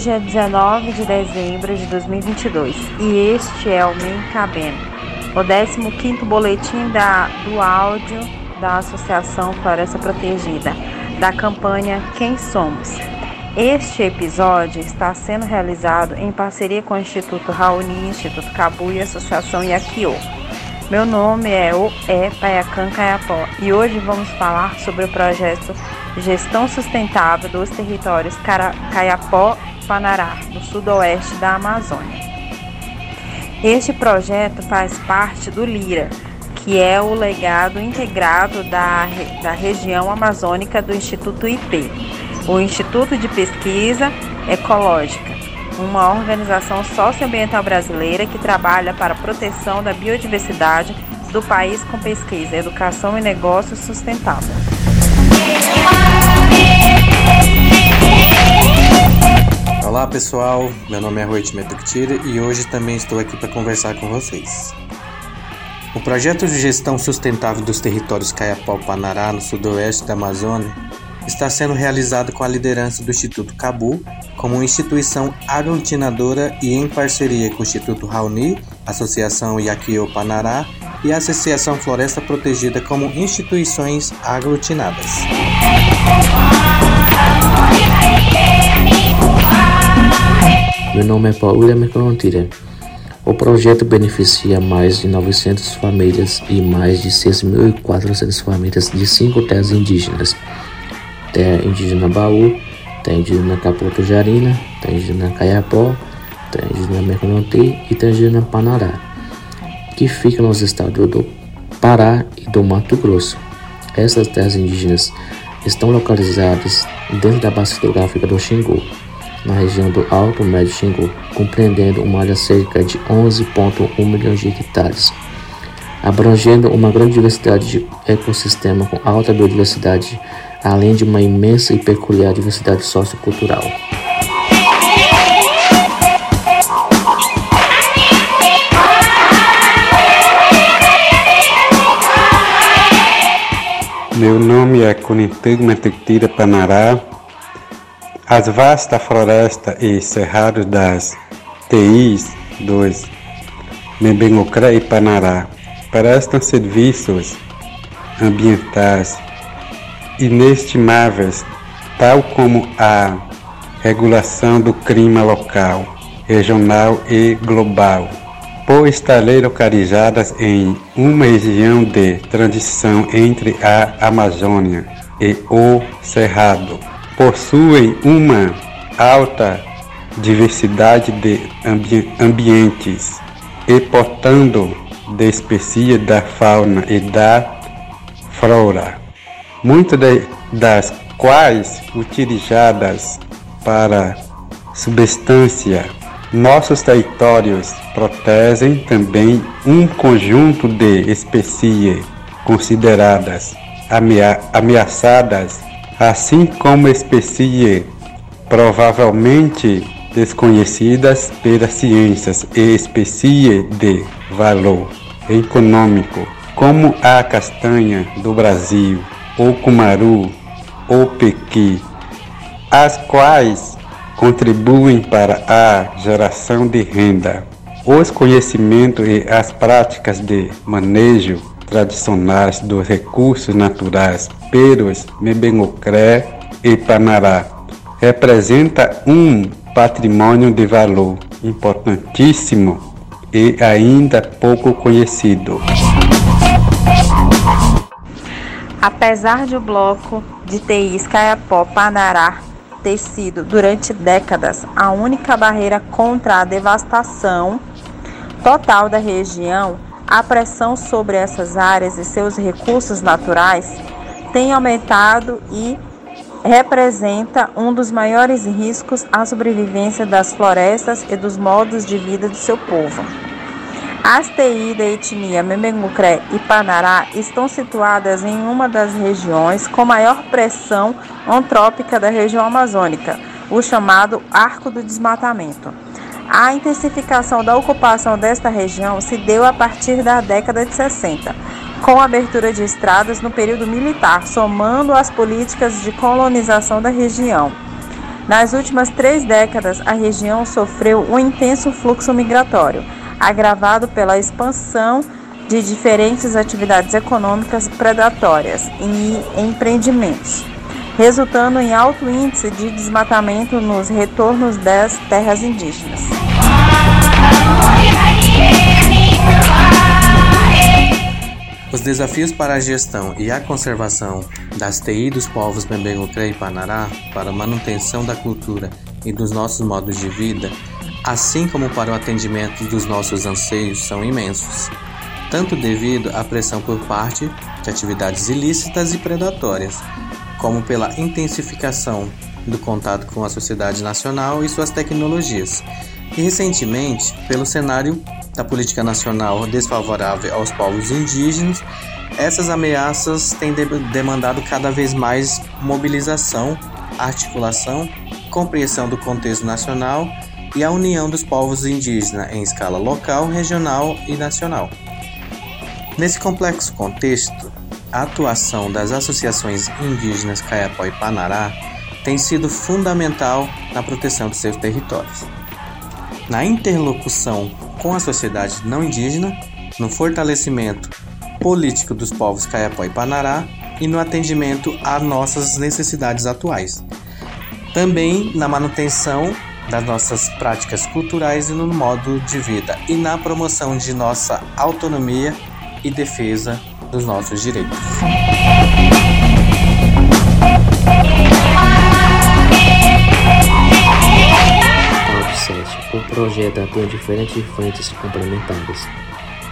Hoje é 19 de dezembro de 2022 e este é o Mencabeno, o 15º boletim da, do áudio da Associação Floresta Protegida, da campanha Quem Somos. Este episódio está sendo realizado em parceria com o Instituto Raoni, Instituto Cabu e Associação Yakiô. Meu nome é O É Paiacan Caiapó e hoje vamos falar sobre o projeto Gestão Sustentável dos Territórios Caiapó e Panará, no sudoeste da Amazônia. Este projeto faz parte do LIRA, que é o legado integrado da, da região amazônica do Instituto IP, o Instituto de Pesquisa Ecológica, uma organização socioambiental brasileira que trabalha para a proteção da biodiversidade do país com pesquisa, educação e negócios sustentáveis. Olá pessoal, meu nome é Rui Metuktira e hoje também estou aqui para conversar com vocês. O projeto de gestão sustentável dos territórios Caiapó-Panará, no sudoeste da Amazônia, está sendo realizado com a liderança do Instituto Cabu, como instituição aglutinadora e em parceria com o Instituto Raoni, Associação Yaquio Panará e a Associação Floresta Protegida como instituições aglutinadas. Meu nome é Paula Mercantira. O projeto beneficia mais de 900 famílias e mais de 6.400 famílias de cinco terras indígenas. Terra indígena Baú, terra indígena Capoto Jarina, terra indígena Caiapó, terra indígena Mercantil e terra indígena Panará que fica nos estados do Pará e do Mato Grosso. Essas terras indígenas estão localizadas dentro da bacia hidrográfica do Xingu, na região do Alto Médio Xingu, compreendendo uma área cerca de 11,1 milhões de hectares, abrangendo uma grande diversidade de ecossistema com alta biodiversidade, além de uma imensa e peculiar diversidade sociocultural. Meu nome é Conintego Mentectira Panará. As vastas florestas e cerrados das TIs dos Membengocré e Panará prestam serviços ambientais inestimáveis, tal como a regulação do clima local, regional e global por estarem localizadas em uma região de transição entre a Amazônia e o Cerrado. Possuem uma alta diversidade de ambi ambientes e, portanto, de espécies da fauna e da flora, muitas das quais utilizadas para substância nossos territórios protegem também um conjunto de espécies consideradas amea ameaçadas, assim como espécies provavelmente desconhecidas pelas ciências e espécies de valor econômico, como a castanha do Brasil, o cumaru, o pequi, as quais contribuem para a geração de renda. Os conhecimentos e as práticas de manejo tradicionais dos recursos naturais pelos Mebengocré e Panará representa um patrimônio de valor importantíssimo e ainda pouco conhecido. Apesar de o bloco de TIs Caiapó Panará ter sido, durante décadas, a única barreira contra a devastação total da região, a pressão sobre essas áreas e seus recursos naturais tem aumentado e representa um dos maiores riscos à sobrevivência das florestas e dos modos de vida do seu povo. As TI da etnia Memengucré e Panará estão situadas em uma das regiões com maior pressão antrópica da região amazônica, o chamado Arco do Desmatamento. A intensificação da ocupação desta região se deu a partir da década de 60, com a abertura de estradas no período militar, somando as políticas de colonização da região. Nas últimas três décadas, a região sofreu um intenso fluxo migratório, agravado pela expansão de diferentes atividades econômicas predatórias e empreendimentos, resultando em alto índice de desmatamento nos retornos das terras indígenas. Os desafios para a gestão e a conservação das TI dos povos Bembengucré e Panará para a manutenção da cultura e dos nossos modos de vida, assim como para o atendimento dos nossos anseios, são imensos, tanto devido à pressão por parte de atividades ilícitas e predatórias, como pela intensificação do contato com a sociedade nacional e suas tecnologias, e recentemente pelo cenário da política nacional desfavorável aos povos indígenas, essas ameaças têm de demandado cada vez mais mobilização, articulação, compreensão do contexto nacional e a união dos povos indígenas em escala local, regional e nacional. Nesse complexo contexto, a atuação das associações indígenas Caiapó e Panará tem sido fundamental na proteção de seus territórios. Na interlocução com a sociedade não indígena, no fortalecimento político dos povos Caiapó e Panará e no atendimento às nossas necessidades atuais. Também na manutenção das nossas práticas culturais e no modo de vida e na promoção de nossa autonomia e defesa dos nossos direitos. O projeto atua diferentes frentes complementares,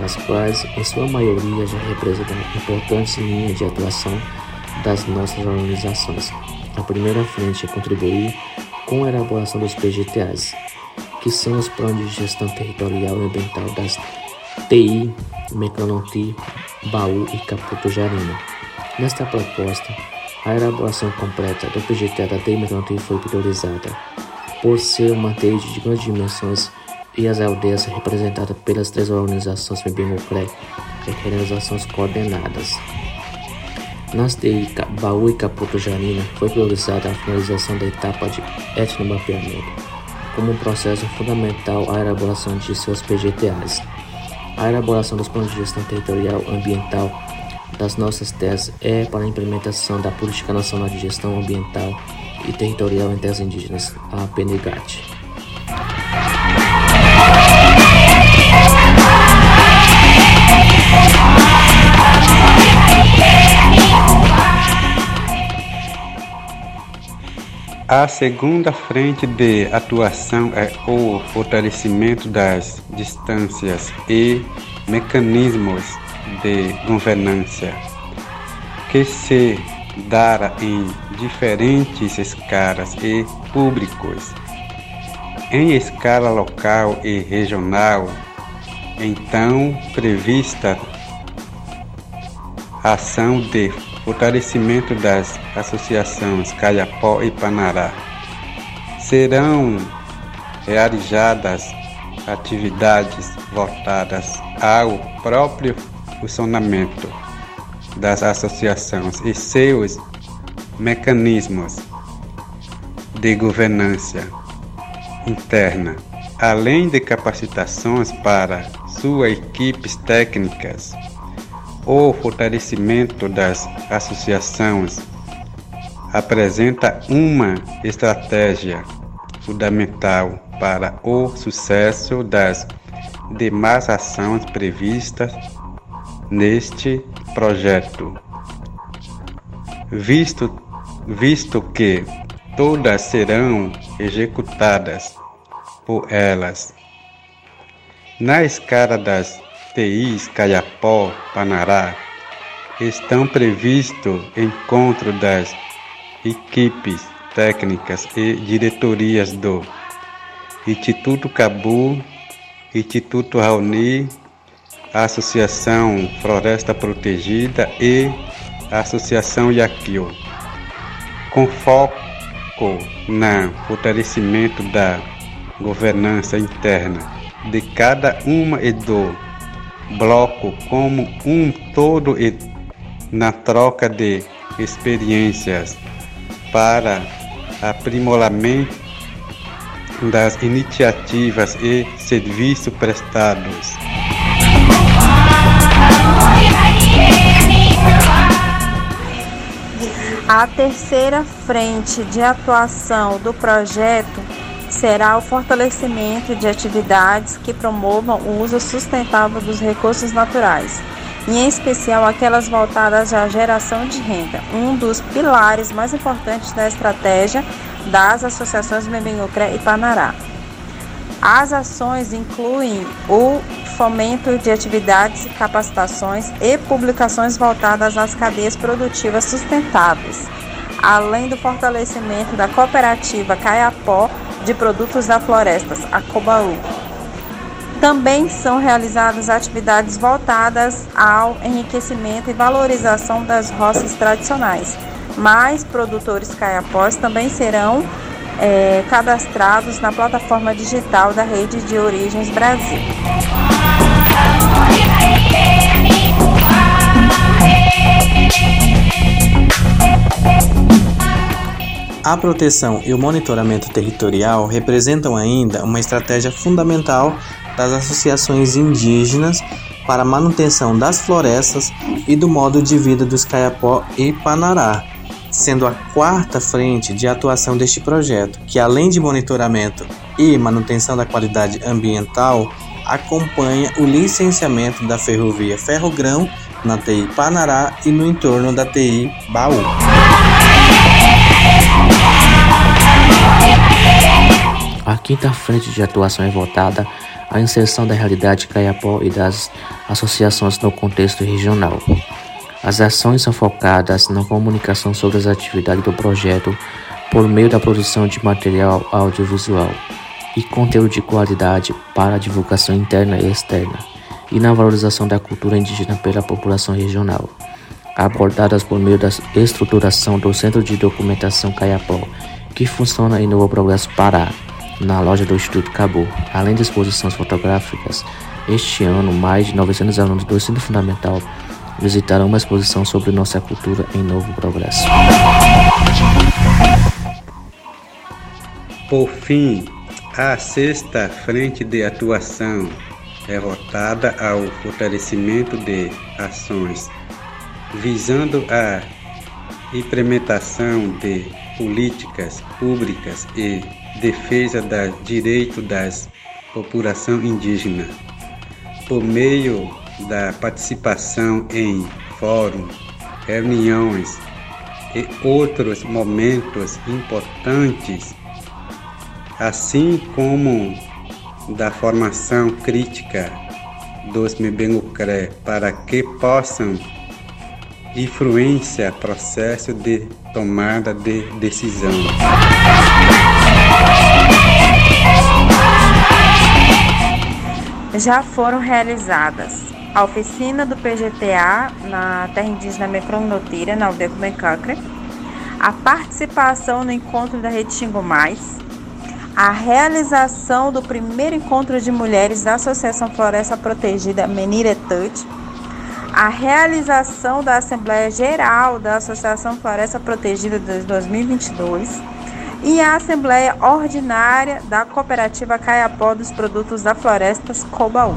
as quais, em sua maioria, já representam importantes linhas de atuação das nossas organizações. A primeira frente é contribuir com a elaboração dos PGTAs, que são os Planos de Gestão Territorial e Ambiental das TI, Mecanonti, Baú e Caputo Jarina. Nesta proposta, a elaboração completa do PGTA da TI Mecanonti foi priorizada por ser uma TI de grandes dimensões e as aldeias representadas pelas três organizações Membimocré requerem ações coordenadas. Nas TI Baú e Caputo Janina foi priorizada a finalização da etapa de etnomapeamento como um processo fundamental à elaboração de seus PGTAs. A elaboração dos planos de gestão territorial ambiental das nossas terras é para a implementação da Política Nacional de Gestão Ambiental e Territorial em Terras Indígenas, a PNGAT. A segunda frente de atuação é o fortalecimento das distâncias e mecanismos de governança que se dará em diferentes escalas e públicos. Em escala local e regional, então prevista ação de fortalecimento das associações Caiapó e Panará. Serão realizadas atividades voltadas ao próprio funcionamento das associações e seus mecanismos de governança interna, além de capacitações para suas equipes técnicas. O fortalecimento das associações apresenta uma estratégia fundamental para o sucesso das demais ações previstas neste projeto, visto, visto que todas serão executadas por elas. Na escala das TIs Caiapó, Panará, estão previstos encontro das equipes técnicas e diretorias do Instituto Cabu, Instituto Raoni Associação Floresta Protegida e Associação Yaquil, com foco no fortalecimento da governança interna de cada uma e do bloco como um todo e na troca de experiências para aprimoramento das iniciativas e serviços prestados. A terceira frente de atuação do projeto será o fortalecimento de atividades que promovam o uso sustentável dos recursos naturais, em especial aquelas voltadas à geração de renda, um dos pilares mais importantes da estratégia das associações Membengucré e Panará. As ações incluem o fomento de atividades, capacitações e publicações voltadas às cadeias produtivas sustentáveis, além do fortalecimento da cooperativa Caiapó de produtos da florestas, a Cobaú. Também são realizadas atividades voltadas ao enriquecimento e valorização das roças tradicionais. Mais produtores caiapós também serão é, cadastrados na plataforma digital da Rede de Origens Brasil. A proteção e o monitoramento territorial representam ainda uma estratégia fundamental das associações indígenas para a manutenção das florestas e do modo de vida dos Caiapó e Panará, sendo a quarta frente de atuação deste projeto, que além de monitoramento e manutenção da qualidade ambiental, acompanha o licenciamento da ferrovia Ferrogrão na TI Panará e no entorno da TI Baú. A quinta frente de atuação é voltada à inserção da realidade Caiapó e das associações no contexto regional. As ações são focadas na comunicação sobre as atividades do projeto por meio da produção de material audiovisual e conteúdo de qualidade para a divulgação interna e externa, e na valorização da cultura indígena pela população regional, abordadas por meio da estruturação do Centro de Documentação Caiapó, que funciona em Novo Progresso Pará, na loja do Instituto Cabo, além de exposições fotográficas. Este ano, mais de 900 alunos do ensino fundamental visitaram uma exposição sobre nossa cultura em Novo Progresso. Por fim, a sexta frente de atuação é voltada ao fortalecimento de ações visando a implementação de políticas públicas e defesa dos direitos das população indígena por meio da participação em fóruns, reuniões e outros momentos importantes, assim como da formação crítica dos Mebengucré para que possam influenciar processo de tomada de decisão. Já foram realizadas. A oficina do PGTA na terra indígena Mecronotira, na aldeia Comecacre, a participação no encontro da Rede Xingu Mais, a realização do primeiro encontro de mulheres da Associação Floresta Protegida Meniretut, a realização da Assembleia Geral da Associação Floresta Protegida de 2022 e a Assembleia Ordinária da Cooperativa Caiapó dos Produtos da Florestas Cobaú.